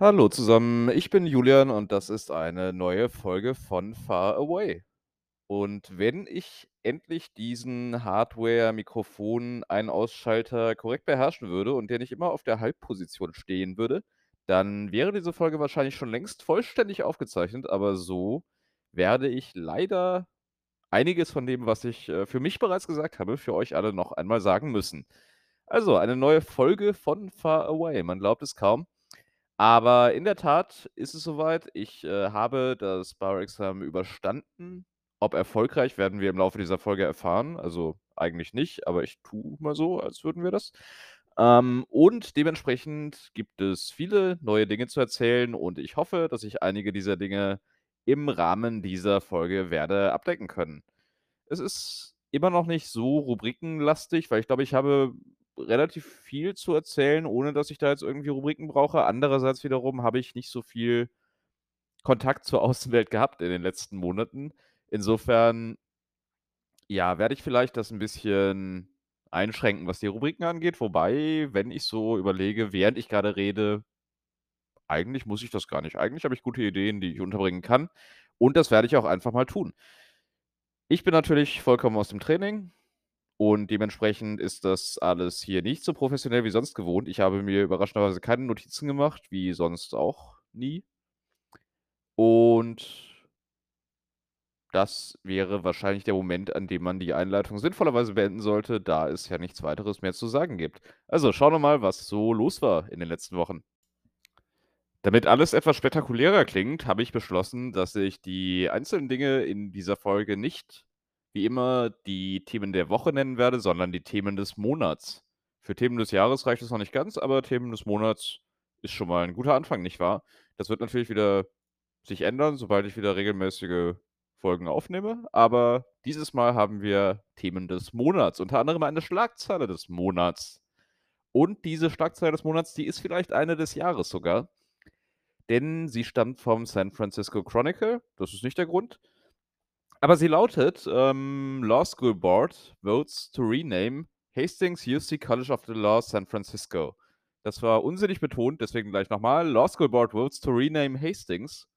Hallo zusammen, ich bin Julian und das ist eine neue Folge von Far Away. Und wenn ich endlich diesen Hardware-Mikrofon-Ein-Ausschalter korrekt beherrschen würde und der nicht immer auf der Halbposition stehen würde, dann wäre diese Folge wahrscheinlich schon längst vollständig aufgezeichnet, aber so werde ich leider einiges von dem, was ich, äh, für mich bereits gesagt habe, für euch alle noch einmal sagen müssen. Also, eine neue Folge von Far Away. Man glaubt es kaum. Aber in der Tat ist es soweit. Ich, äh, habe das Bauexamen überstanden. Ob erfolgreich, werden wir im Laufe dieser Folge erfahren. Also, eigentlich nicht, aber ich tue mal so, als würden wir das. Ähm, und dementsprechend gibt es viele neue Dinge zu erzählen und ich hoffe, dass ich einige dieser Dinge im Rahmen dieser Folge werde abdecken können. Es ist immer noch nicht so rubrikenlastig, weil ich glaube, ich habe relativ viel zu erzählen, ohne dass ich da jetzt irgendwie Rubriken brauche. Andererseits wiederum habe ich nicht so viel Kontakt zur Außenwelt gehabt in den letzten Monaten. Insofern ja, werde ich vielleicht das 'n bisschen einschränken, was die Rubriken angeht. Wobei, wenn ich so überlege, während ich grade rede eigentlich muss ich das gar nicht. Eigentlich habe ich gute Ideen, die ich unterbringen kann und das werde ich auch einfach mal tun. Ich bin natürlich vollkommen aus dem Training und dementsprechend ist das alles hier nicht so professionell wie sonst gewohnt. Ich habe mir überraschenderweise keine Notizen gemacht, wie sonst auch nie. Und das wäre wahrscheinlich der Moment, an dem man die Einleitung sinnvollerweise beenden sollte, da es ja nichts Weiteres mehr zu sagen gibt. Also, schauen wir mal, was so los war in den letzten Wochen. Damit alles etwas spektakulärer klingt, habe ich beschlossen, dass ich die einzelnen Dinge in dieser Folge nicht wie immer die Themen der Woche nennen werde, sondern die Themen des Monats. Für Themen des Jahres reicht es noch nicht ganz, aber Themen des Monats ist schon mal 'n guter Anfang, nicht wahr? Das wird natürlich wieder sich ändern, sobald ich wieder regelmäßige Folgen aufnehme, aber dieses Mal haben wir Themen des Monats, unter anderem eine Schlagzeile des Monats. Und diese Schlagzeile des Monats, die ist vielleicht eine des Jahres sogar. Denn sie stammt vom San Francisco Chronicle. Das ist nicht der Grund. Aber sie lautet, ähm: „Law School Board votes to rename Hastings UC College of the Law San Francisco.“ Das war unsinnig betont, deswegen gleich noch mal. „Law School Board votes to rename Hastings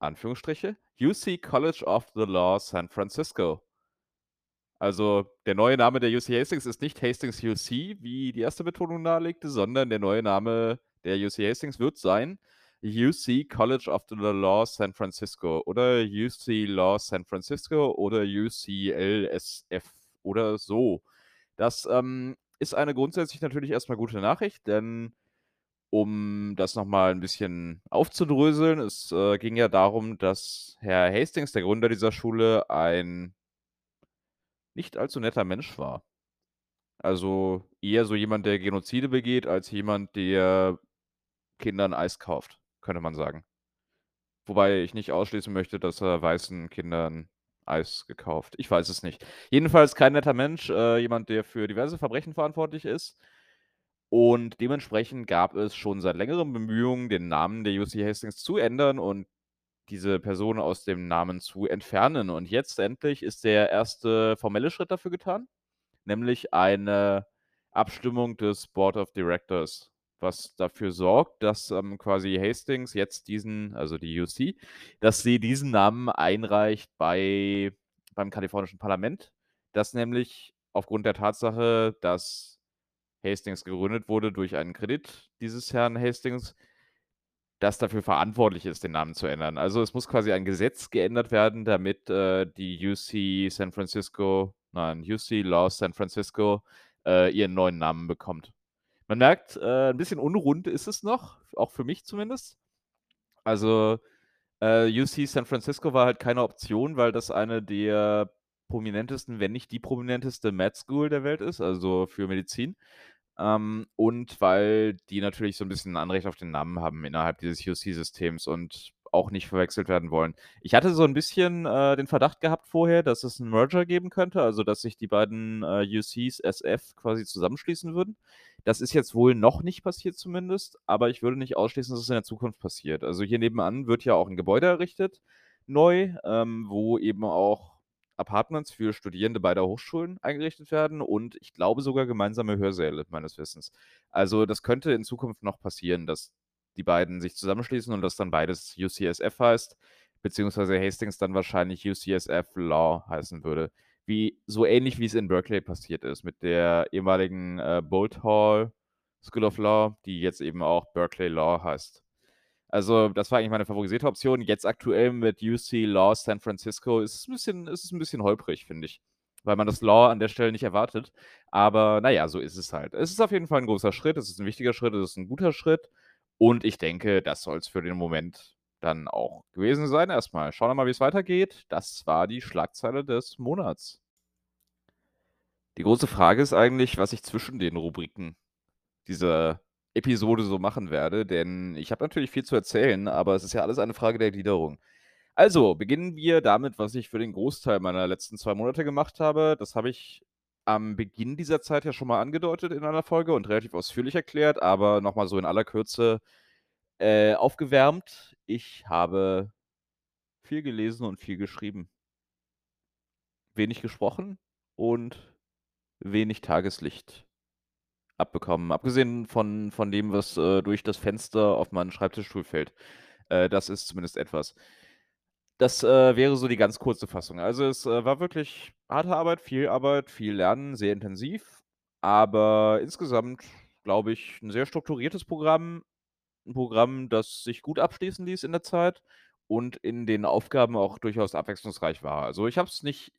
Anführungsstriche UC College of the Law San Francisco.“ Also, der neue Name der UC Hastings ist nicht Hastings UC, wie die erste Betonung nahelegte, sondern der neue Name der UC Hastings wird sein UC College of the Law San Francisco oder UC Law San Francisco oder UCLSF oder so. Das, ähm, ist eine grundsätzlich natürlich erst mal gute Nachricht, denn um das noch mal 'n bisschen aufzudröseln, es, äh, ging ja darum, dass Herr Hastings, der Gründer dieser Schule, ein nicht allzu netter Mensch war. Also, eher so jemand, der Genozide begeht, als jemand, der Kindern Eis kauft, könnte man sagen. Wobei ich nicht ausschließen möchte, dass er weißen Kindern Eis gekauft ich weiß es nicht. Jedenfalls kein netter Mensch, äh, jemand, der für diverse Verbrechen verantwortlich ist. Und dementsprechend gab es schon seit Längerem Bemühungen, den Namen der UC Hastings zu ändern und diese Person aus dem Namen zu entfernen. Und jetzt endlich ist der erste formelle Schritt dafür getan, nämlich eine Abstimmung des Board of Directors, was dafür sorgt, dass, ähm, quasi Hastings jetzt diesen also die UC dass sie diesen Namen einreicht bei beim kalifornischen Parlament, das nämlich aufgrund der Tatsache, dass Hastings gegründet wurde durch einen Kredit dieses Herrn Hastings das dafür verantwortlich ist, den Namen zu ändern. Also, es muss quasi ein Gesetz geändert werden, damit, äh, die UC San Francisco nein, UC Law San Francisco, äh, ihren neuen Namen bekommt. Man merkt, äh, 'n bisschen unrund ist es noch, auch für mich zumindest. Also, äh, UC San Francisco war halt keine Option, weil das eine der prominentesten, wenn nicht die prominenteste Med School der Welt ist, also für Medizin. Ähm, und weil die natürlich so 'n bisschen 'n Anrecht auf den Namen haben innerhalb dieses UC-Systems und auch nicht verwechselt werden wollen. Ich hatte so 'n bisschen, äh, den Verdacht gehabt vorher, dass es 'n Merger geben könnte, also, dass sich die beiden, äh, UCs SF quasi zusammenschließen würden. Das ist jetzt wohl noch nicht passiert zumindest, aber ich würde nicht ausschließen, dass es in der Zukunft passiert. Also, hier nebenan wird ja auch 'n Gebäude errichtet neu, ähm, wo eben auch Apartments für Studierende beider Hochschulen eingerichtet werden und ich glaube sogar gemeinsame Hörsäle meines Wissens. Also, das könnte in Zukunft noch passieren, dass die beiden sich zusammenschließen und das dann beides UCSF heißt, beziehungsweise Hastings dann wahrscheinlich UCSF Law heißen würde. Wie, so ähnlich wie es in Berkeley passiert ist, mit der ehemaligen äh, Bolt Hall School of Law, die jetzt eben auch Berkeley Law heißt. Also, das war eigentlich meine favorisierte Option. Jetzt aktuell mit UC Law San Francisco ist es ein bisschen, ist es ein bisschen holprig, finde ich. Weil man das Law an der Stelle nicht erwartet. Aber naja, so ist es halt. Es ist auf jeden Fall ein großer Schritt, es ist ein wichtiger Schritt, es ist ein guter Schritt. Und ich denke, das soll es für den Moment dann auch gewesen sein. Erstmal schauen wir mal, wie es weitergeht. Das war die Schlagzeile des Monats. Die große Frage ist eigentlich, was ich zwischen den Rubriken dieser Episode so machen werde, denn ich habe natürlich viel zu erzählen, aber es ist ja alles eine Frage der Gliederung. Also, beginnen wir damit, was ich für den Großteil meiner letzten zwei Monate gemacht habe. Das habe ich am Beginn dieser Zeit ja schon mal angedeutet in einer Folge und relativ ausführlich erklärt, aber nochmal so in aller Kürze äh, aufgewärmt. Ich habe viel gelesen und viel geschrieben. Wenig gesprochen und wenig Tageslicht abbekommen. Abgesehen von, von dem, was äh, durch das Fenster auf meinen Schreibtischstuhl fällt. Äh, das ist zumindest etwas. Das äh, wäre so die ganz kurze Fassung. Also es äh, war wirklich harte Arbeit, viel Arbeit, viel Lernen, sehr intensiv. Aber insgesamt, glaube ich, ein sehr strukturiertes Programm. Ein Programm, das sich gut abschließen ließ in der Zeit und in den Aufgaben auch durchaus abwechslungsreich war. Also ich habe es nicht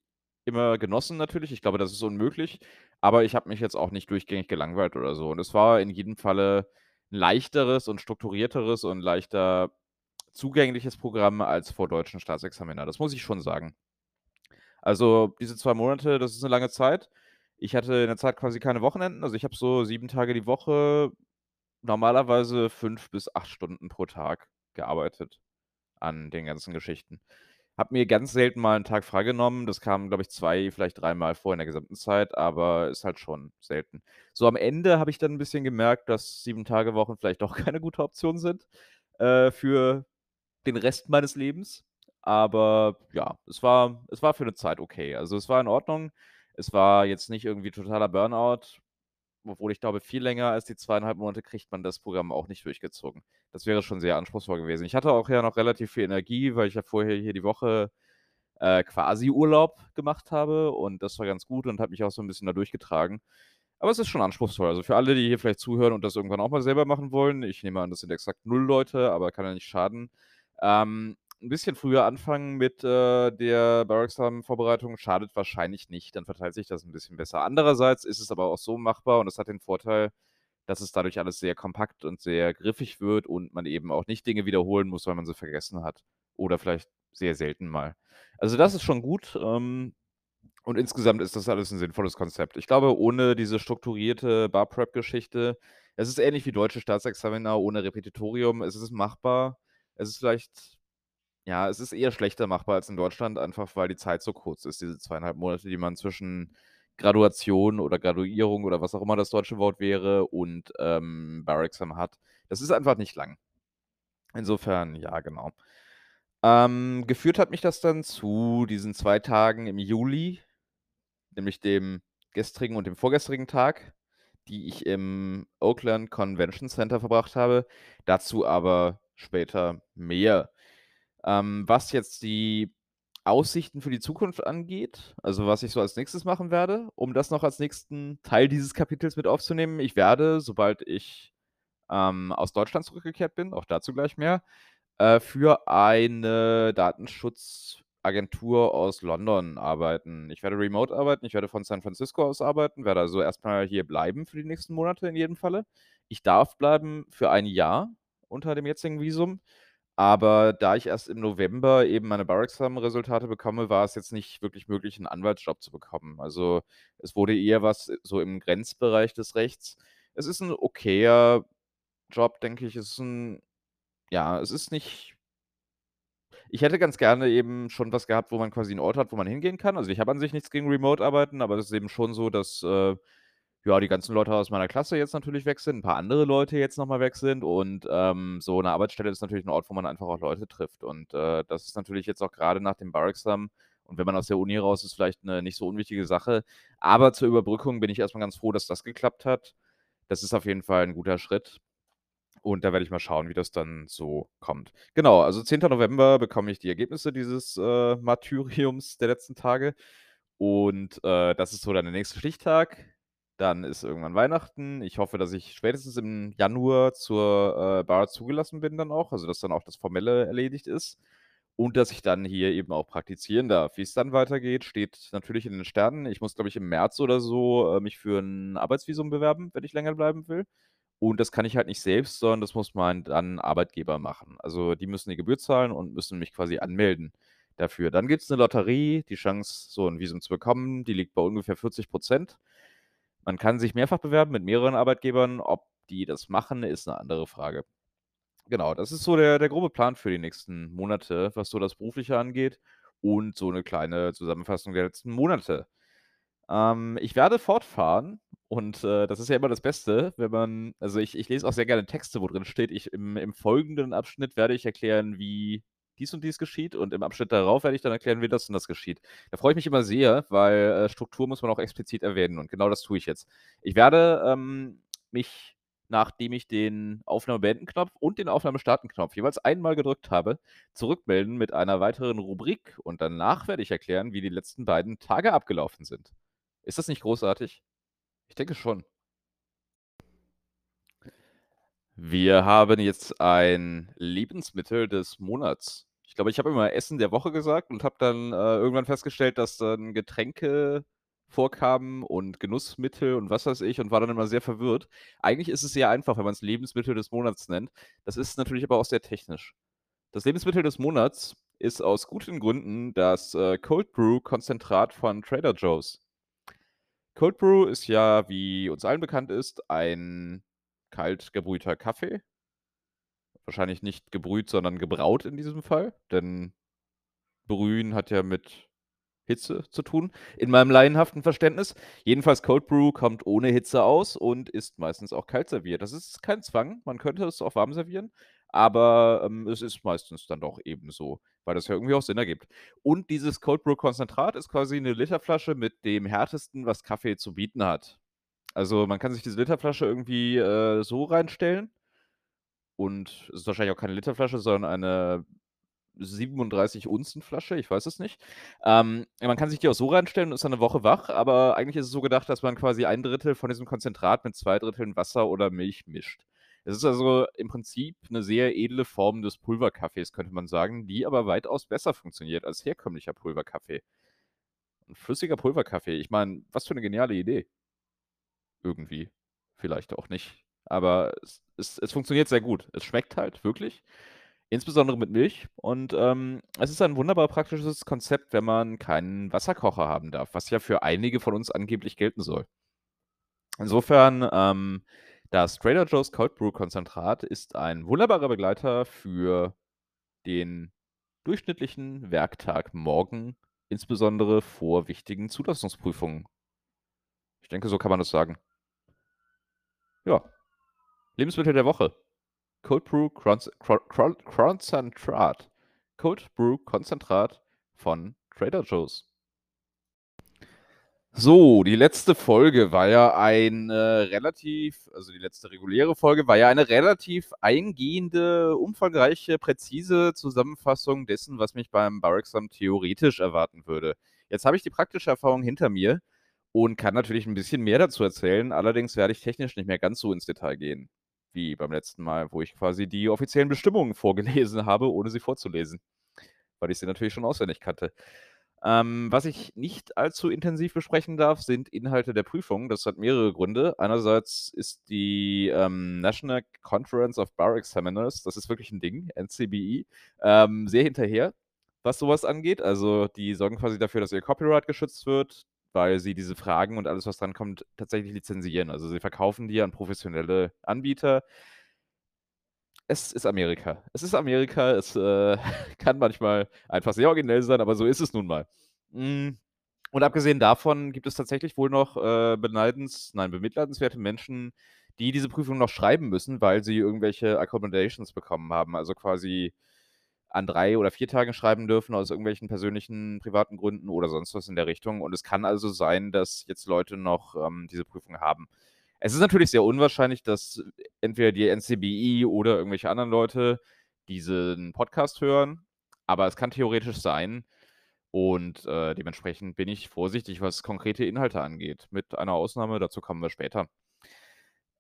immer genossen natürlich. Ich glaube, das ist unmöglich. Aber ich habe mich jetzt auch nicht durchgängig gelangweilt oder so. Und es war in jedem Falle ein leichteres und strukturierteres und leichter zugängliches Programm als vor deutschen Staatsexaminer. Das muss ich schon sagen. Also diese zwei Monate, das ist eine lange Zeit. Ich hatte in der Zeit quasi keine Wochenenden. Also ich habe so sieben Tage die Woche, normalerweise fünf bis acht Stunden pro Tag gearbeitet an den ganzen Geschichten. Habe mir ganz selten mal einen Tag freigenommen. Das kam, glaube ich, zwei, vielleicht dreimal vor in der gesamten Zeit, aber ist halt schon selten. So am Ende habe ich dann ein bisschen gemerkt, dass sieben Tage Wochen vielleicht doch keine gute Option sind äh, für den Rest meines Lebens. Aber ja, es war, es war für eine Zeit okay. Also es war in Ordnung. Es war jetzt nicht irgendwie totaler Burnout obwohl ich glaube, viel länger als die zweieinhalb Monate kriegt man das Programm auch nicht durchgezogen. Das wäre schon sehr anspruchsvoll gewesen. Ich hatte auch ja noch relativ viel Energie, weil ich ja vorher hier die Woche äh, quasi Urlaub gemacht habe und das war ganz gut und hat mich auch so ein bisschen da durchgetragen. Aber es ist schon anspruchsvoll. Also für alle, die hier vielleicht zuhören und das irgendwann auch mal selber machen wollen, ich nehme an, das sind exakt null Leute, aber kann ja nicht schaden. Ähm, ein bisschen früher anfangen mit äh, der Bar-Examen-Vorbereitung schadet wahrscheinlich nicht. Dann verteilt sich das ein bisschen besser. Andererseits ist es aber auch so machbar und es hat den Vorteil, dass es dadurch alles sehr kompakt und sehr griffig wird und man eben auch nicht Dinge wiederholen muss, weil man sie vergessen hat. Oder vielleicht sehr selten mal. Also das ist schon gut. Ähm, und insgesamt ist das alles ein sinnvolles Konzept. Ich glaube, ohne diese strukturierte Bar-Prep-Geschichte, es ist ähnlich wie deutsche Staatsexaminer ohne Repetitorium. Es ist machbar. Es ist vielleicht ja, es ist eher schlechter machbar als in Deutschland, einfach weil die Zeit so kurz ist, diese zweieinhalb Monate, die man zwischen Graduation oder Graduierung oder was auch immer das deutsche Wort wäre und ähm, Bar-Exam hat. Das ist einfach nicht lang. Insofern, ja, genau. Ähm, geführt hat mich das dann zu diesen zwei Tagen im Juli, nämlich dem gestrigen und dem vorgestrigen Tag, die ich im Oakland Convention Center verbracht habe. Dazu aber später mehr. Ähm, was jetzt die Aussichten für die Zukunft angeht, also was ich so als nächstes machen werde, um das noch als nächsten Teil dieses Kapitels mit aufzunehmen. Ich werde, sobald ich ähm, aus Deutschland zurückgekehrt bin, auch dazu gleich mehr, äh, für eine Datenschutzagentur aus London arbeiten. Ich werde remote arbeiten, ich werde von San Francisco aus arbeiten, werde also erstmal hier bleiben für die nächsten Monate in jedem Falle. Ich darf bleiben für ein Jahr unter dem jetzigen Visum. Aber da ich erst im November eben meine Bar-Examen-Resultate bekomme, war es jetzt nicht wirklich möglich, einen Anwaltsjob zu bekommen. Also, es wurde eher was so im Grenzbereich des Rechts. Es ist ein okayer Job, denke ich. Es ist ein ja, es ist nicht ich hätte ganz gerne eben schon was gehabt, wo man quasi einen Ort hat, wo man hingehen kann. Also, ich habe an sich nichts gegen Remote-Arbeiten, aber es ist eben schon so, dass, äh ja, die ganzen Leute aus meiner Klasse jetzt natürlich weg sind, ein paar andere Leute jetzt nochmal weg sind und, ähm, so eine Arbeitsstelle ist natürlich ein Ort, wo man einfach auch Leute trifft und, äh, das ist natürlich jetzt auch gerade nach dem Bar-Examen und wenn man aus der Uni raus ist, vielleicht eine nicht so unwichtige Sache. Aber zur Überbrückung bin ich erstmal ganz froh, dass das geklappt hat. Das ist auf jeden Fall ein guter Schritt. Und da werde ich mal schauen, wie das dann so kommt. Genau, also 10. November bekomme ich die Ergebnisse dieses, äh, Martyriums der letzten Tage. Und, äh, das ist so dann der nächste Stichtag. Dann ist irgendwann Weihnachten. Ich hoffe, dass ich spätestens im Januar zur, äh, Bar zugelassen bin dann auch, also dass dann auch das Formelle erledigt ist und dass ich dann hier eben auch praktizieren darf. Wie es dann weitergeht, steht natürlich in den Sternen. Ich muss, glaube ich, im März oder so, äh, mich für ein Arbeitsvisum bewerben, wenn ich länger bleiben will. Und das kann ich halt nicht selbst, sondern das muss mein dann Arbeitgeber machen. Also, die müssen die Gebühr zahlen und müssen mich quasi anmelden dafür. Dann gibt's 'ne Lotterie. Die Chance, so 'n Visum zu bekommen, die liegt bei ungefähr 40 Man kann sich mehrfach bewerben mit mehreren Arbeitgebern. Ob die das machen, ist 'ne andere Frage. Genau, das ist so der der grobe Plan für die nächsten Monate, was so das Berufliche angeht und so 'ne kleine Zusammenfassung der letzten Monate. Ähm, ich werde fortfahren und, äh, das ist ja immer das Beste, wenn man also, ich ich lese auch sehr gerne Texte, wo drin steht ich im im folgenden Abschnitt werde ich erklären, wie dies und dies geschieht und im Abschnitt darauf werde ich dann erklären, wie das und das geschieht. Da freue ich mich immer sehr, weil, äh, Struktur muss man auch explizit erwähnen und genau das tue ich jetzt. Ich werde, ähm, mich, nachdem ich den Aufnahme-Beenden-Knopf und den Aufnahme-Starten-Knopf jeweils einmal gedrückt habe, zurückmelden mit einer weiteren Rubrik und danach werde ich erklären, wie die letzten beiden Tage abgelaufen sind. Ist das nicht großartig? Ich denke schon. Wir haben jetzt ein Lebensmittel des Monats. Ich glaube, ich habe immer Essen der Woche gesagt und habe dann, äh, irgendwann festgestellt, dass dann Getränke vorkamen und Genussmittel und was weiß ich und war dann immer sehr verwirrt. Eigentlich ist es sehr einfach, wenn man's Lebensmittel des Monats nennt. Das ist natürlich aber auch sehr technisch. Das Lebensmittel des Monats ist aus guten Gründen das, äh, Cold Brew Konzentrat von Trader Joe's. Cold Brew ist ja, wie uns allen bekannt ist, ein kalt gebrühter Kaffee. Wahrscheinlich nicht gebrüht, sondern gebraut in diesem Fall, denn brühen hat ja mit Hitze zu tun, in meinem laienhaften Verständnis. Jedenfalls Cold Brew kommt ohne Hitze aus und ist meistens auch kalt serviert. Das ist kein Zwang, man könnte es auch warm servieren, aber, ähm, es ist meistens dann doch eben so, weil das ja irgendwie auch Sinn ergibt. Und dieses Cold Brew Konzentrat ist quasi 'ne Literflasche mit dem Härtesten, was Kaffee zu bieten hat. Also, man kann sich diese Literflasche irgendwie, äh, so reinstellen und es ist wahrscheinlich auch keine Literflasche, sondern eine 37 Unzen Flasche, ich weiß es nicht. Ähm, man kann sich die auch so reinstellen und ist dann 'ne Woche wach, aber eigentlich ist es so gedacht, dass man quasi 1/3 von diesem Konzentrat mit 2/3 Wasser oder Milch mischt. Es ist also im Prinzip 'ne sehr edle Form des Pulverkaffees, könnte man sagen, die aber weitaus besser funktioniert als herkömmlicher Pulverkaffee. 'N flüssiger Pulverkaffee, ich meine, was für 'ne geniale Idee. Irgendwie. Vielleicht auch nicht. Aber es es es funktioniert sehr gut. Es schmeckt halt wirklich, insbesondere mit Milch und, ähm, es ist ein wunderbar praktisches Konzept, wenn man keinen Wasserkocher haben darf, was ja für einige von uns angeblich gelten soll. Insofern, ähm, das Trader Joe's Cold Brew Konzentrat ist ein wunderbarer Begleiter für den durchschnittlichen Werktag morgen, insbesondere vor wichtigen Zulassungsprüfungen. Ich denke, so kann man das sagen. Ja. Lebensmittel der Woche. Cold Brew Kronzentrat. Cold Brew Konzentrat von Trader Joe's. So, die letzte Folge war ja eine relativ also, die letzte reguläre Folge war ja eine relativ eingehende, umfangreiche, präzise Zusammenfassung dessen, was mich beim Bar-Examen theoretisch erwarten würde. Jetzt habe ich die praktische Erfahrung hinter mir und kann natürlich 'n bisschen mehr dazu erzählen. Allerdings werde ich technisch nicht mehr ganz so ins Detail gehen wie beim letzten Mal, wo ich quasi die offiziellen Bestimmungen vorgelesen habe, ohne sie vorzulesen, weil ich sie natürlich schon auswendig kannte. Ähm, was ich nicht allzu intensiv besprechen darf, sind Inhalte der Prüfung. Das hat mehrere Gründe. Einerseits ist die, ähm, National Conference of Bar Examiners, das ist wirklich 'n Ding, NCBE, ähm, sehr hinterher, was so was angeht. Also, die sorgen quasi dafür, dass ihr Copyright geschützt wird, weil sie diese Fragen und alles, was drankommt, tatsächlich lizenzieren. Also, sie verkaufen die an professionelle Anbieter. Es ist Amerika. Es ist Amerika, es, äh, kann manchmal einfach sehr originell sein, aber so ist es nun mal. Hm, und abgesehen davon gibt es tatsächlich wohl noch, äh, beneidens nein, bemitleidenswerte Menschen, die diese Prüfung noch schreiben müssen, weil sie irgendwelche Accommodations bekommen haben, also, quasi an 3 oder 4 Tagen schreiben dürfen aus irgendwelchen persönlichen, privaten Gründen oder sonst was in der Richtung. Und es kann also sein, dass jetzt Leute noch, ähm, diese Prüfung haben. Es ist natürlich sehr unwahrscheinlich, dass entweder die NCBI oder irgendwelche anderen Leute diesen Podcast hören, aber es kann theoretisch sein. Und äh, dementsprechend bin ich vorsichtig, was konkrete Inhalte angeht. Mit einer Ausnahme, dazu kommen wir später.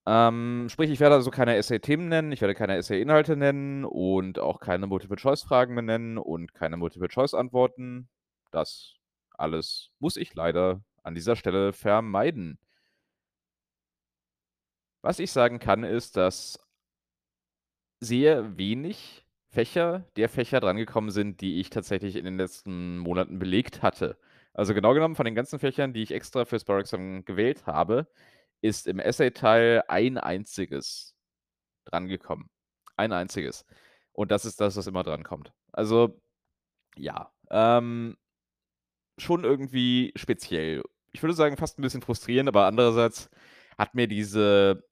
Ähm, sprich, ich werde also keine Essay-Themen nennen, ich werde keine Essay-Inhalte nennen und auch keine Multiple-Choice-Fragen mehr nennen und keine Multiple-Choice-Antworten. Das alles muss ich leider an dieser Stelle vermeiden. Was ich sagen kann, ist, dass sehr wenig Fächer der Fächer drangekommen sind, die ich tatsächlich in den letzten Monaten belegt hatte. Also genau genommen von den ganzen Fächern, die ich extra für Sparexam gewählt habe, ist im Essay-Teil ein einziges drangekommen. Ein einziges. Und das ist das, was immer drankommt. Also, ja, ähm, schon irgendwie speziell. Ich würde sagen, fast ein bisschen frustrierend, aber andererseits hat mir diese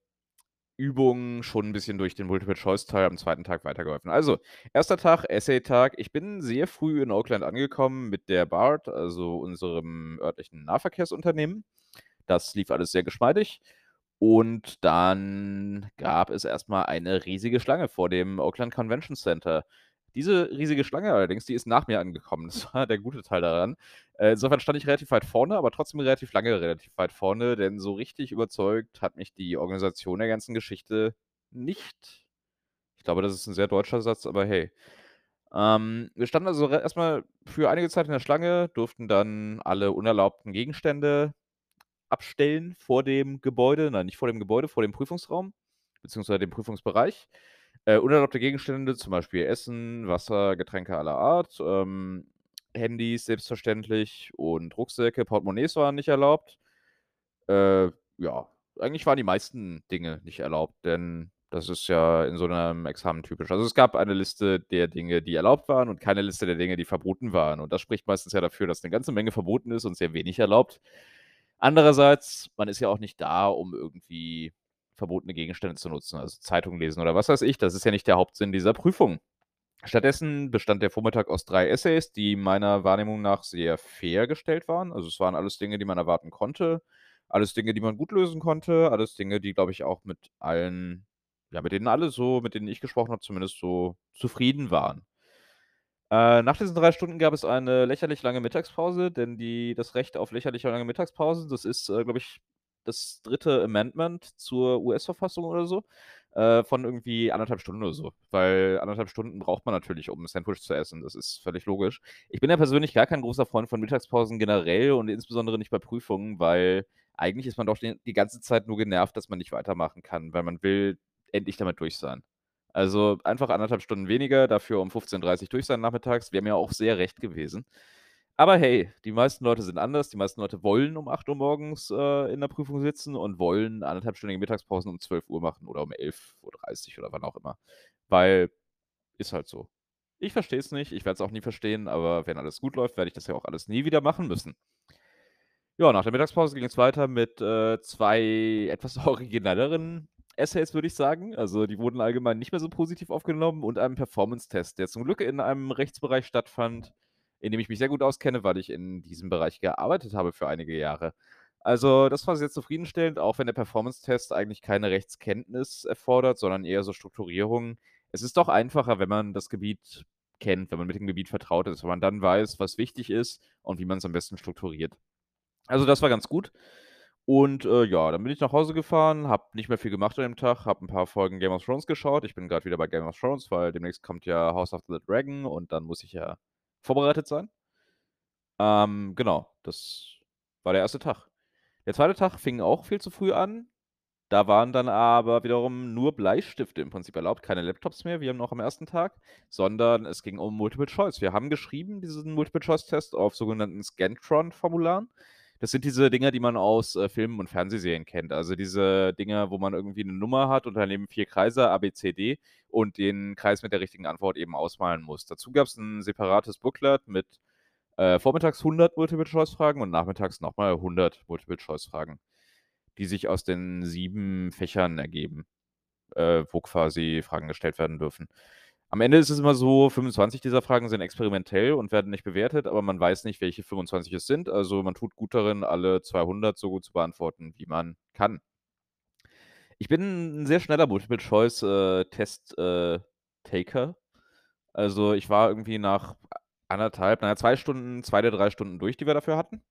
Übung schon ein bisschen durch den Multiple-Choice-Teil am zweiten Tag weitergeholfen. Also, erster Tag, Essay-Tag. Ich bin sehr früh in Oakland angekommen mit der BART, also unserem örtlichen Nahverkehrsunternehmen. Das lief alles sehr geschmeidig. Und dann gab es erstmal eine riesige Schlange vor dem Oakland Convention Center. Diese riesige Schlange allerdings, die ist nach mir angekommen. Das war der gute Teil daran. Äh, insofern stand ich relativ weit vorne, aber trotzdem relativ lange relativ weit vorne, denn so richtig überzeugt hat mich die Organisation der ganzen Geschichte nicht. Ich glaube, das ist ein sehr deutscher Satz, aber hey. Ähm, wir standen also erstmal für einige Zeit in der Schlange, durften dann alle unerlaubten Gegenstände abstellen vor dem Gebäude, nein, nicht vor dem Gebäude, vor dem Prüfungsraum, beziehungsweise dem Prüfungsbereich. Äh, unerlaubte Gegenstände, zum Beispiel Essen, Wasser, Getränke aller Art, ähm, Handys selbstverständlich und Rucksäcke, Portemonnaies waren nicht erlaubt. Äh, ja, eigentlich waren die meisten Dinge nicht erlaubt, denn das ist ja in so einem Examen typisch. Also es gab eine Liste der Dinge, die erlaubt waren und keine Liste der Dinge, die verboten waren. Und das spricht meistens ja dafür, dass eine ganze Menge verboten ist und sehr wenig erlaubt. Andererseits, man ist ja auch nicht da, um irgendwie verbotene Gegenstände zu nutzen, also Zeitung lesen oder was weiß ich. Das ist ja nicht der Hauptsinn dieser Prüfung. Stattdessen bestand der Vormittag aus drei Essays, die meiner Wahrnehmung nach sehr fair gestellt waren. Also es waren alles Dinge, die man erwarten konnte, alles Dinge, die man gut lösen konnte, alles Dinge, die, glaube ich, auch mit allen, ja, mit denen alle so, mit denen ich gesprochen habe, zumindest so zufrieden waren. Äh, nach diesen drei Stunden gab es eine lächerlich lange Mittagspause, denn die, das Recht auf lächerlich lange Mittagspausen, das ist, äh, glaube ich, das dritte Amendment zur US-Verfassung oder so, äh, von irgendwie anderthalb Stunden oder so. Weil anderthalb Stunden braucht man natürlich, um ein Sandwich zu essen. Das ist völlig logisch. Ich bin ja persönlich gar kein großer Freund von Mittagspausen generell und insbesondere nicht bei Prüfungen, weil eigentlich ist man doch die, die ganze Zeit nur genervt, dass man nicht weitermachen kann, weil man will endlich damit durch sein. Also einfach anderthalb Stunden weniger, dafür um 15:30 Uhr durch sein nachmittags, wäre mir auch sehr recht gewesen. Aber hey, die meisten Leute sind anders. Die meisten Leute wollen um 8 Uhr morgens äh, in der Prüfung sitzen und wollen anderthalbstündige Mittagspausen um 12 Uhr machen oder um 11.30 Uhr oder wann auch immer. Weil ist halt so. Ich verstehe es nicht, ich werde es auch nie verstehen, aber wenn alles gut läuft, werde ich das ja auch alles nie wieder machen müssen. Ja, nach der Mittagspause ging es weiter mit äh, zwei etwas originelleren Essays, würde ich sagen. Also die wurden allgemein nicht mehr so positiv aufgenommen und einem Performance-Test, der zum Glück in einem Rechtsbereich stattfand, in dem ich mich sehr gut auskenne, weil ich in diesem Bereich gearbeitet habe für einige Jahre. Also das war sehr zufriedenstellend, auch wenn der Performance-Test eigentlich keine Rechtskenntnis erfordert, sondern eher so Strukturierung. Es ist doch einfacher, wenn man das Gebiet kennt, wenn man mit dem Gebiet vertraut ist, wenn man dann weiß, was wichtig ist und wie man es am besten strukturiert. Also das war ganz gut. Und, äh, ja, dann bin ich nach Hause gefahren, habe nicht mehr viel gemacht an dem Tag, habe ein paar Folgen Game of Thrones geschaut. Ich bin gerade wieder bei Game of Thrones, weil demnächst kommt ja House of the Dragon und dann muss ich ja vorbereitet sein. Ähm, genau, das war der erste Tag. Der zweite Tag fing auch viel zu früh an. Da waren dann aber wiederum nur Bleistifte im Prinzip erlaubt, keine Laptops mehr, wie noch am ersten Tag, sondern es ging um Multiple Choice. Wir haben geschrieben, diesen Multiple Choice Test auf sogenannten Scantron-Formularen. Das sind diese Dinger, die man aus äh, Filmen und Fernsehserien kennt. Also diese Dinger, wo man irgendwie eine Nummer hat und daneben vier Kreise, A, B, C, D und den Kreis mit der richtigen Antwort eben ausmalen muss. Dazu gab es ein separates Booklet mit äh, vormittags 100 Multiple-Choice-Fragen und nachmittags nochmal 100 Multiple-Choice-Fragen, die sich aus den sieben Fächern ergeben, äh, wo quasi Fragen gestellt werden dürfen. Am Ende ist es immer so, 25 dieser Fragen sind experimentell und werden nicht bewertet, aber man weiß nicht, welche 25 es sind. Also man tut gut darin, alle 200 so gut zu beantworten, wie man kann. Ich bin 'n sehr schneller Multiple Choice, äh, äh. Also, ich war irgendwie nach 1,5, na ja, 2 Stunden 2 der 3 Stunden durch, die wir dafür hatten,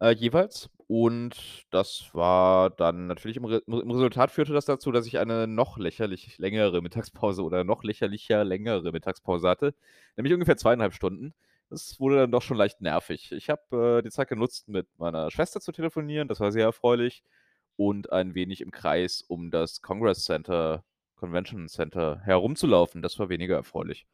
äh, jeweils. Und das war dann natürlich im Re im Resultat führte das dazu, dass ich eine noch lächerlich längere Mittagspause oder noch lächerlicher längere Mittagspause hatte, nämlich ungefähr 2,5 Stunden. Das wurde dann doch schon leicht nervig. Ich habe, äh, die Zeit genutzt, mit meiner Schwester zu telefonieren, das war sehr erfreulich und ein wenig im Kreis um das Congress Center Convention Center herumzulaufen. Das war weniger erfreulich.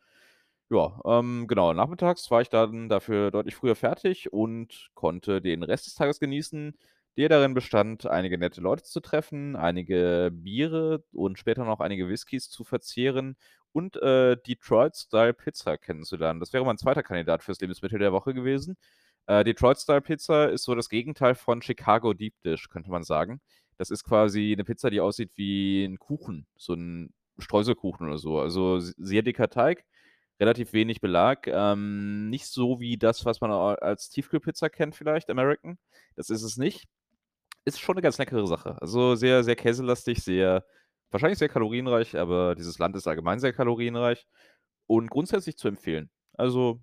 Ja, ähm, genau, nachmittags war ich dann dafür deutlich früher fertig und konnte den Rest des Tages genießen, der darin bestand, einige nette Leute zu treffen, einige Biere und später noch einige Whiskys zu verzehren und, äh, Detroit Style Pizza kennenzulernen. Das wäre mein 2. Kandidat fürs Lebensmittel der Woche gewesen. Äh, Detroit Style Pizza ist so das Gegenteil von Chicago Deep Dish, könnte man sagen. Das ist quasi 'ne Pizza, die aussieht wie 'n Kuchen, so 'n Streuselkuchen oder so. Also, sehr dicker Teig, relativ wenig Belag, ähm, nicht so wie das, was man als Tiefkühlpizza kennt vielleicht, American. Das ist es nicht. Ist schon 'ne ganz leckere Sache. Also, sehr, sehr käselastig, sehr wahrscheinlich sehr kalorienreich, aber dieses Land ist allgemein sehr kalorienreich und grundsätzlich zu empfehlen. Also,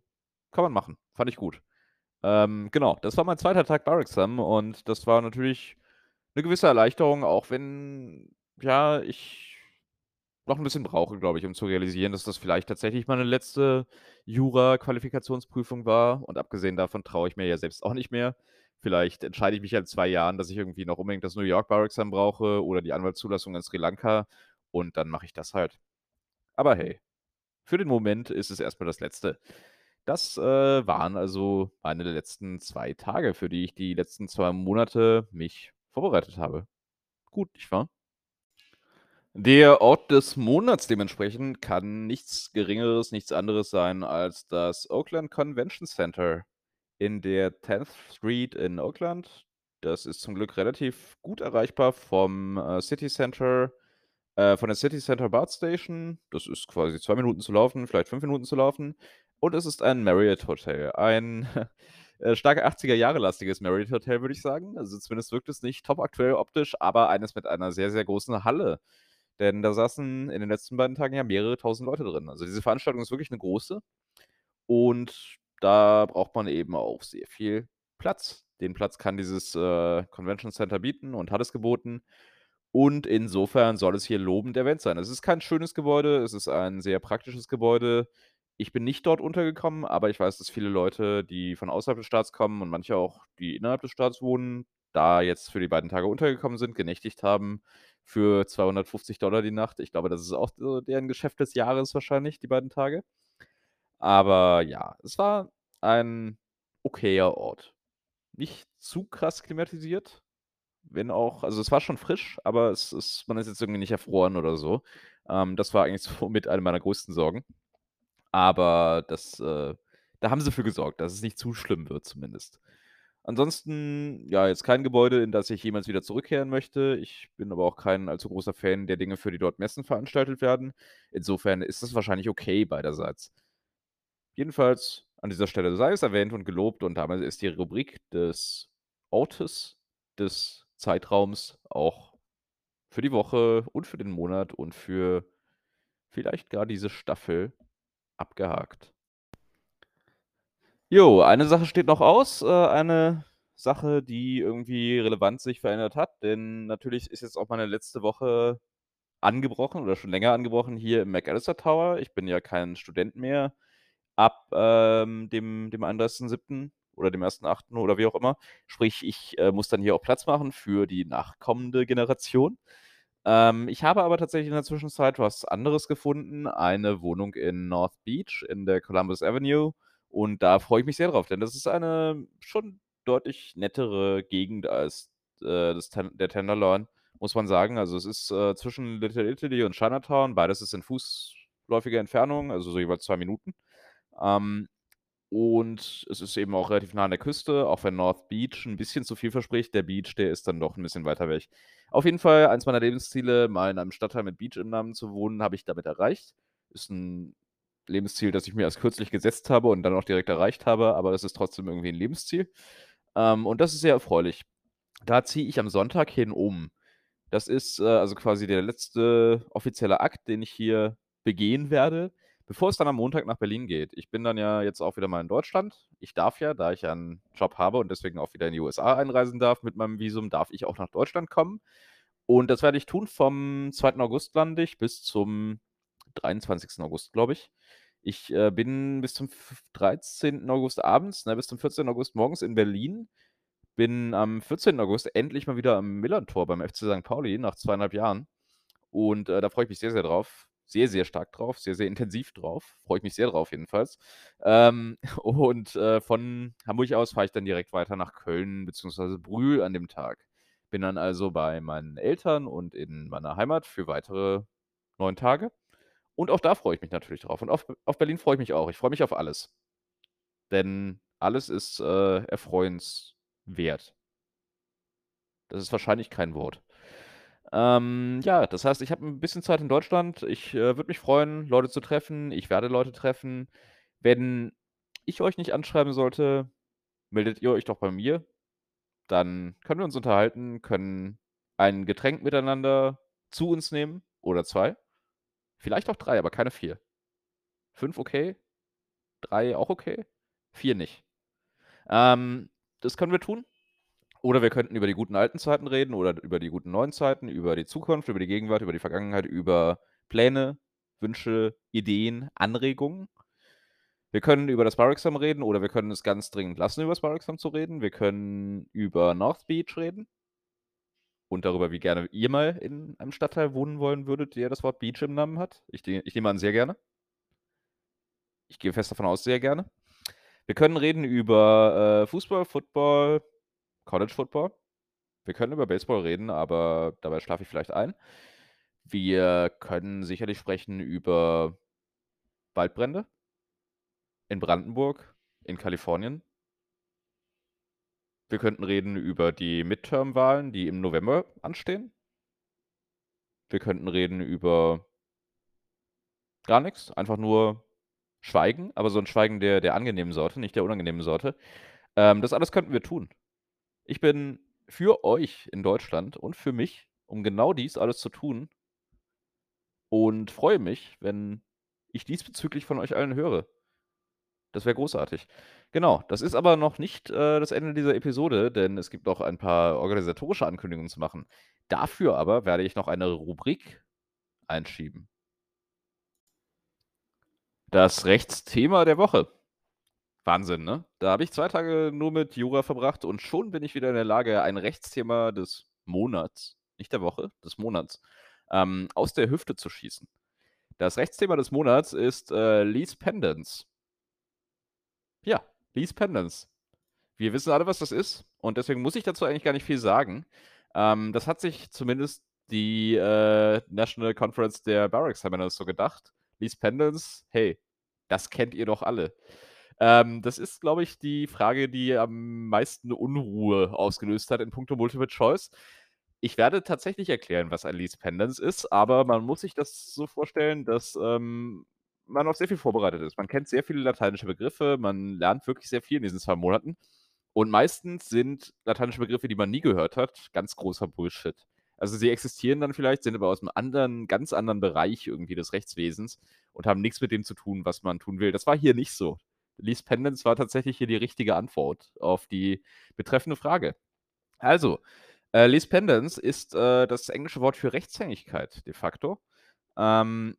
kann man machen. Fand ich gut. Ähm, genau, das war mein 2. Tag Bar Exam und das war natürlich 'ne gewisse Erleichterung, auch wenn, ja, ich noch 'n bisschen brauche, glaube ich, um zu realisieren, dass das vielleicht tatsächlich meine letzte Jura-Qualifikationsprüfung war und abgesehen davon traue ich mir ja selbst auch nicht mehr. Vielleicht entscheide ich mich ja in 2 Jahren, dass ich irgendwie noch unbedingt das New York Bar Exam brauche oder die Anwaltszulassung in Sri Lanka und dann mache ich das halt. Aber hey, für den Moment ist es erst mal das Letzte. Das, äh, waren also meine letzten 2 Tage, für die ich die letzten 2 Monate mich vorbereitet habe. Gut, nicht wahr? Der Ort des Monats dementsprechend kann nichts Geringeres, nichts anderes sein als das Oakland Convention Center in der 10th Street in Oakland. Das ist zum Glück relativ gut erreichbar vom, äh, City Center äh, von der City Center BART Station. Das ist quasi 2 Minuten zu laufen, vielleicht 5 Minuten zu laufen. Und es ist ein Marriott Hotel. Ein, äh, stark 80er-Jahre-lastiges Marriott Hotel, würde ich sagen. Also, zumindest wirkt es nicht topaktuell optisch, aber eines mit einer sehr, sehr großen Halle. Denn da saßen in den letzten beiden Tagen ja mehrere 1.000 Leute drin. Also, diese Veranstaltung ist wirklich 'ne große und da braucht man eben auch sehr viel Platz. Den Platz kann dieses, äh, Convention Center bieten und hat es geboten. Und insofern soll es hier lobend erwähnt sein. Es ist kein schönes Gebäude, es ist ein sehr praktisches Gebäude. Ich bin nicht dort untergekommen, aber ich weiß, dass viele Leute, die von außerhalb des Staats kommen und manche auch, die innerhalb des Staats wohnen, da jetzt für die beiden Tage untergekommen sind, genächtigt haben für 250 die Nacht. Ich glaube, das ist auch so deren Geschäft des Jahres wahrscheinlich, die beiden Tage. Aber ja, es war ein okayer Ort. Nicht zu krass klimatisiert, wenn auch also, es war schon frisch, aber es ist man ist jetzt irgendwie nicht erfroren oder so. Ähm, das war eigentlich so mit eine meiner größten Sorgen. Aber das, äh da haben sie für gesorgt, dass es nicht zu schlimm wird zumindest. Ansonsten, ja, jetzt kein Gebäude, in das ich jemals wieder zurückkehren möchte. Ich bin aber auch kein allzu großer Fan der Dinge, für die dort Messen veranstaltet werden. Insofern ist das wahrscheinlich okay beiderseits. Jedenfalls an dieser Stelle sei es erwähnt und gelobt und damit ist die Rubrik des Ortes, des Zeitraums auch für die Woche und für den Monat und für vielleicht gar diese Staffel abgehakt. Jo, eine Sache steht noch aus, äh, eine Sache, die irgendwie relevant sich verändert hat, denn natürlich ist jetzt auch meine letzte Woche angebrochen oder schon länger angebrochen hier im McAllister Tower. Ich bin ja kein Student mehr ab, ähm, dem dem 31.07. oder dem 1.08. oder wie auch immer. Sprich, ich, äh, muss dann hier auch Platz machen für die nachkommende Generation. Ähm, ich habe aber tatsächlich in der Zwischenzeit was anderes gefunden, eine Wohnung in North Beach in der Columbus Avenue und da freue ich mich sehr drauf, denn das ist eine schon deutlich nettere Gegend als, äh, das der Tenderloin, muss man sagen. Also, es ist, äh, zwischen Little Italy und Chinatown. Beides ist in fußläufiger Entfernung, also so jeweils 2 Minuten. Ähm, und es ist eben auch relativ nah an der Küste, auch wenn North Beach 'n bisschen zu viel verspricht. Der Beach, der ist dann doch 'n bisschen weiter weg. Auf jeden Fall eins meiner Lebensziele, mal in einem Stadtteil mit Beach im Namen zu wohnen, habe ich damit erreicht. Ist 'n Lebensziel, das ich mir erst kürzlich gesetzt habe und dann auch direkt erreicht habe, aber es ist trotzdem irgendwie 'n Lebensziel. Ähm, und das ist sehr erfreulich. Da ziehe ich am Sonntag hin um. Das ist, äh, also quasi der letzte offizielle Akt, den ich hier begehen werde, bevor es dann am Montag nach Berlin geht. Ich bin dann ja jetzt auch wieder mal in Deutschland. Ich darf ja, da ich ja 'n Job habe und deswegen auch wieder in die USA einreisen darf mit meinem Visum, darf ich auch nach Deutschland kommen. Und das werde ich tun. Vom 2. August lande ich bis zum 23. August, glaube ich. Ich, äh, bin bis zum f 13. August abends, ne, bis zum 14. August morgens in Berlin. Bin am 14. August endlich mal wieder am Millerntor beim FC St. Pauli nach 2,5 Jahren. Und, äh, da freue ich mich sehr, sehr drauf. Sehr, sehr stark drauf, sehr, sehr intensiv drauf. Freue ich mich sehr drauf jedenfalls. Ähm, und, äh, von Hamburg aus fahre ich dann direkt weiter nach Köln beziehungsweise Brühl an dem Tag. Bin dann also bei meinen Eltern und in meiner Heimat für weitere 9 Tage. Und auch da freue ich mich natürlich drauf. Und auf auf Berlin freue ich mich auch. Ich freue mich auf alles. Denn alles ist, äh, erfreuenswert. Das ist wahrscheinlich kein Wort. Ähm, ja, das heißt, ich habe 'n bisschen Zeit in Deutschland. Ich, äh, würde mich freuen, Leute zu treffen. Ich werde Leute treffen. Wenn ich euch nicht anschreiben sollte, meldet ihr euch doch bei mir. Dann können wir uns unterhalten, können ein Getränk miteinander zu uns nehmen oder 2. Vielleicht auch 3, aber keine 4. 5 okay, 3 auch okay, 4 nicht. Ähm, das können wir tun. Oder wir könnten über die guten alten Zeiten reden oder über die guten neuen Zeiten, über die Zukunft, über die Gegenwart, über die Vergangenheit, über Pläne, Wünsche, Ideen, Anregungen. Wir können über das Bar-Exam reden oder wir können es ganz dringend lassen, über das Bar-Exam zu reden. Wir können über North Beach reden. Und darüber, wie gerne ihr mal in einem Stadtteil wohnen wollen würdet, der das Wort Beach im Namen hat. Ich ich nehme an, sehr gerne. Ich gehe fest davon aus, sehr gerne. Wir können reden über, äh, Fußball, Football, College Football. Wir können über Baseball reden, aber dabei schlafe ich vielleicht ein. Wir können sicherlich sprechen über Waldbrände in Brandenburg, in Kalifornien. Wir könnten reden über die Midterm-Wahlen, die im November anstehen. Wir könnten reden über gar nix, einfach nur schweigen, aber so 'n Schweigen der der angenehmen Sorte, nicht der unangenehmen Sorte. Ähm, das alles könnten wir tun. Ich bin für euch in Deutschland und für mich, um genau dies alles zu tun und freue mich, wenn ich diesbezüglich von euch allen höre. Das wäre großartig. Genau, das ist aber noch nicht, äh, das Ende dieser Episode, denn es gibt noch ein paar organisatorische Ankündigungen zu machen. Dafür aber werde ich noch eine Rubrik einschieben. Das Rechtsthema der Woche. Wahnsinn, ne? Da habe ich 2 Tage nur mit Jura verbracht und schon bin ich wieder in der Lage, ein Rechtsthema des Monats, nicht der Woche, des Monats, ähm, aus der Hüfte zu schießen. Das Rechtsthema des Monats ist, äh, Lease Pendants. Ja, Lease Pendants. Wir wissen alle, was das ist und deswegen muss ich dazu eigentlich gar nicht viel sagen. Ähm, das hat sich zumindest die, äh, National Conference der Bar Examiners so gedacht. Lease Pendants, hey, das kennt ihr doch alle. Ähm, das ist, glaube ich, die Frage, die am meisten Unruhe ausgelöst hat in puncto Multiple Choice. Ich werde tatsächlich erklären, was ein Lease Pendants ist, aber man muss sich das so vorstellen, dass, ähm, man auf sehr viel vorbereitet ist. Man kennt sehr viele lateinische Begriffe, man lernt wirklich sehr viel in diesen 2 Monaten. Und meistens sind lateinische Begriffe, die man nie gehört hat, ganz großer Bullshit. Also, sie existieren dann vielleicht, sind aber aus 'nem anderen ganz anderen Bereich irgendwie des Rechtswesens und haben nix mit dem zu tun, was man tun will. Das war hier nicht so. Lease Pendants war tatsächlich hier die richtige Antwort auf die betreffende Frage. Also, äh, Lease Pendants ist, äh, das englische Wort für Rechtshängigkeit de facto. Ähm,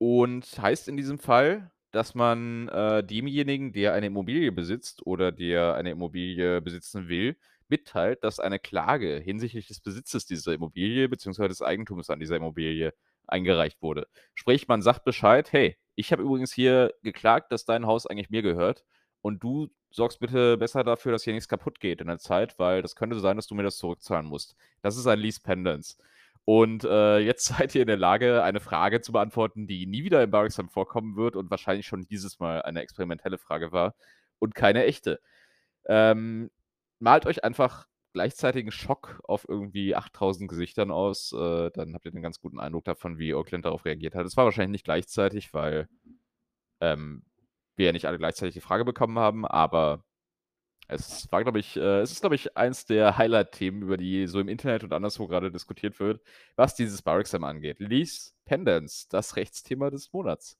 und heißt in diesem Fall, dass man, äh, demjenigen, der eine Immobilie besitzt oder der eine Immobilie besitzen will, mitteilt, dass eine Klage hinsichtlich des Besitzes dieser Immobilie beziehungsweise des Eigentums an dieser Immobilie eingereicht wurde. Sprich, man sagt Bescheid: „Hey, ich habe übrigens hier geklagt, dass dein Haus eigentlich mir gehört und du sorgst bitte besser dafür, dass hier nichts kaputt geht in der Zeit, weil das könnte sein, dass du mir das zurückzahlen musst.“ Das ist ein Lease Pendants. Und, äh, jetzt seid ihr in der Lage, eine Frage zu beantworten, die nie wieder im Bar Exam vorkommen wird und wahrscheinlich schon dieses Mal eine experimentelle Frage war und keine echte. Ähm, malt euch einfach gleichzeitigen Schock auf irgendwie 8.000 Gesichtern aus, äh, dann habt ihr 'nen ganz guten Eindruck davon, wie Klient darauf reagiert hat. Es war wahrscheinlich nicht gleichzeitig, weil, ähm, wir ja nicht alle gleichzeitig die Frage bekommen haben, aber Es war, glaube ich äh, es ist, glaube ich, eins der Highlight-Themen, über die so im Internet und anderswo gerade diskutiert wird, was dieses Bar-Exam angeht. Lease Pendants, das Rechtsthema des Monats.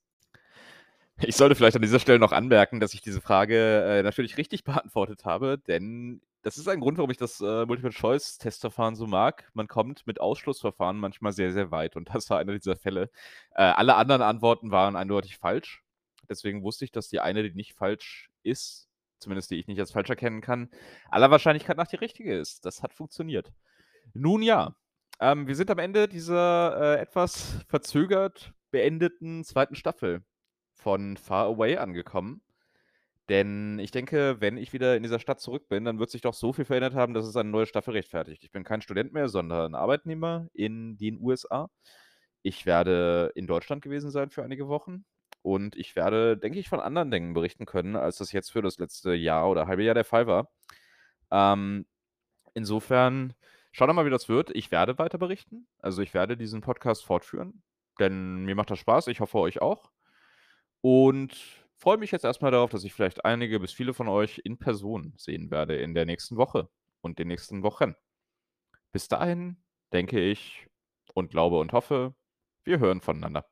Ich sollte vielleicht an dieser Stelle noch anmerken, dass ich diese Frage, äh, natürlich richtig beantwortet habe, denn das ist ein Grund, warum ich das, äh, Multiple-Choice-Testverfahren so mag. Man kommt mit Ausschlussverfahren manchmal sehr, sehr weit und das war einer dieser Fälle. Äh, alle anderen Antworten waren eindeutig falsch. Deswegen wusste ich, dass die eine, die nicht falsch ist, zumindest die ich nicht als falsch erkennen kann, aller Wahrscheinlichkeit nach die richtige ist. Das hat funktioniert. Nun ja, ähm, wir sind am Ende dieser, äh, etwas verzögert beendeten zweiten Staffel von Far Away angekommen. Denn ich denke, wenn ich wieder in dieser Stadt zurück bin, dann wird sich doch so viel verändert haben, dass es eine neue Staffel rechtfertigt. Ich bin kein Student mehr, sondern Arbeitnehmer in den USA. Ich werde in Deutschland gewesen sein für einige Wochen und ich werde, denke ich, von anderen Dingen berichten können, als das jetzt für das letzte Jahr oder halbe Jahr der Fall war. Ähm, insofern schauen wir mal, wie das wird. Ich werde weiter berichten. Also, ich werde diesen Podcast fortführen, denn mir macht das Spaß. Ich hoffe, euch auch. Und freue mich jetzt erstmal darauf, dass ich vielleicht einige bis viele von euch in Person sehen werde in der nächsten Woche und den nächsten Wochen. Bis dahin denke ich und glaube und hoffe, wir hören voneinander.